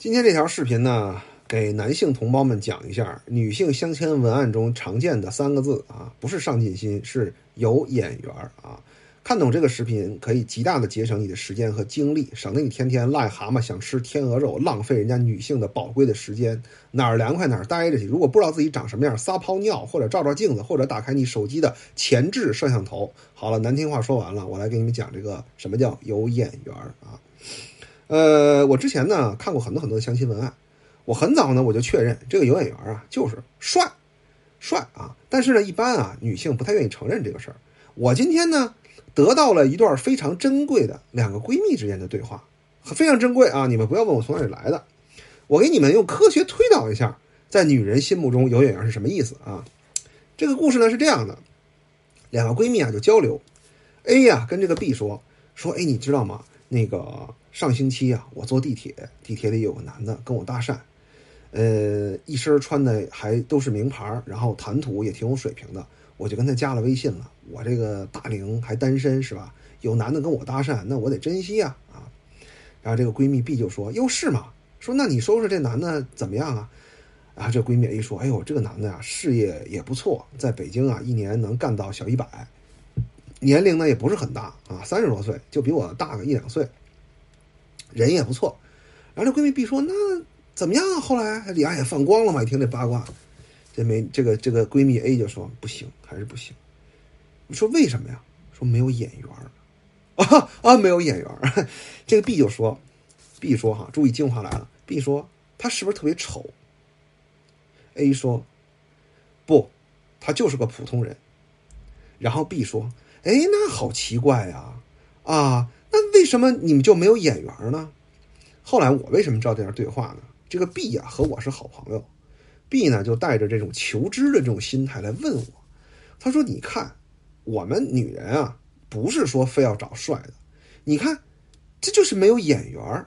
今天这条视频呢，给男性同胞们讲一下女性相亲文案中常见的三个字啊，不是上进心，是有眼缘啊。看懂这个视频，可以极大的节省你的时间和精力，省得你天天癞蛤蟆想吃天鹅肉，浪费人家女性的宝贵的时间，哪儿凉快哪儿待着去。如果不知道自己长什么样，撒泡尿或者照照镜子，或者打开你手机的前置摄像头。好了，难听话说完了，我来给你们讲这个什么叫有眼缘啊。呃，我之前呢看过很多很多的相亲文案，我很早呢我就确认这个有眼缘啊，就是帅，帅啊。但是呢，一般啊女性不太愿意承认这个事儿。我今天呢得到了一段非常珍贵的两个闺蜜之间的对话，非常珍贵啊！你们不要问我从哪里来的，我给你们用科学推导一下，在女人心目中有眼缘是什么意思啊？这个故事呢是这样的，两个闺蜜啊就交流，A 呀跟这个 B 说说，哎，你知道吗？那个上星期啊，我坐地铁，地铁里有个男的跟我搭讪，呃，一身穿的还都是名牌，然后谈吐也挺有水平的，我就跟他加了微信了。我这个大龄还单身是吧？有男的跟我搭讪，那我得珍惜啊啊！然后这个闺蜜 B 就说：“哟是吗？说那你说说这男的怎么样啊？”然后这闺蜜 A 说：“哎呦，这个男的呀，事业也不错，在北京啊，一年能干到小一百。”年龄呢也不是很大啊，三十多岁，就比我大个一两岁，人也不错。然后这闺蜜 B 说：“那怎么样？”后来李安也放光了嘛，一听这八卦，这没这个这个闺蜜 A 就说：“不行，还是不行。”你说为什么呀？说没有眼缘啊 啊，没有眼缘这个 B 就说：“B 说哈，注意精华来了。”B 说：“他是不是特别丑？”A 说：“不，他就是个普通人。”然后 B 说。哎，那好奇怪呀！啊，为什么你们就没有眼缘呢？后来我为什么知道这段对话呢？这个 B 呀和我是好朋友，B 呢就带着这种求知的这种心态来问我，他说：“你看，我们女人啊，不是说非要找帅的，你看，这就是没有眼缘。”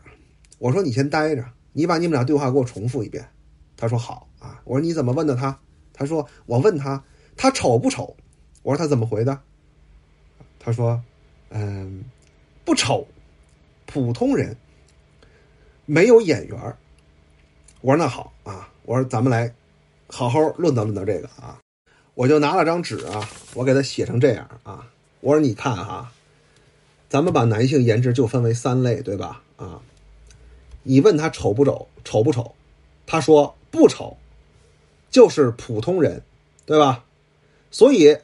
我说：“你先待着，你把你们俩对话给我重复一遍。”他说：“好啊。”我说：“你怎么问的他？”他说：“我问他，他丑不丑？”我说：“他怎么回的？”他说：“嗯，不丑，普通人，没有眼缘我说：“那好啊，我说咱们来好好论道论道这个啊。”我就拿了张纸啊，我给他写成这样啊。我说：“你看哈，咱们把男性颜值就分为三类，对吧？啊，你问他丑不丑，丑不丑？他说不丑，就是普通人，对吧？所以。”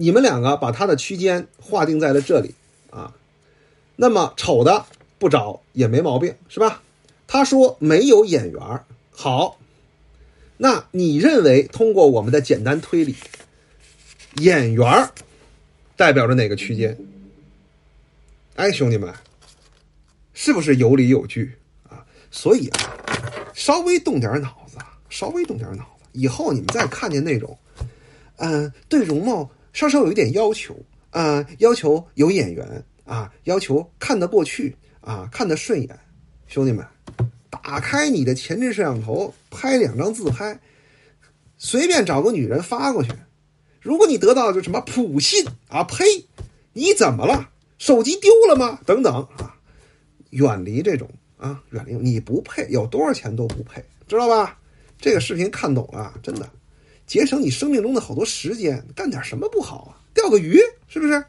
你们两个把他的区间划定在了这里啊，那么丑的不找也没毛病，是吧？他说没有眼缘好，那你认为通过我们的简单推理，眼缘代表着哪个区间？哎，兄弟们，是不是有理有据啊？所以啊，稍微动点脑子，稍微动点脑子，以后你们再看见那种，嗯，对容貌。稍稍有一点要求啊，要求有眼缘啊，要求看得过去啊，看得顺眼。兄弟们，打开你的前置摄像头，拍两张自拍，随便找个女人发过去。如果你得到就什么普信啊，呸！你怎么了？手机丢了吗？等等啊，远离这种啊，远离你不配，有多少钱都不配，知道吧？这个视频看懂了，真的。节省你生命中的好多时间，干点什么不好啊？钓个鱼是不是？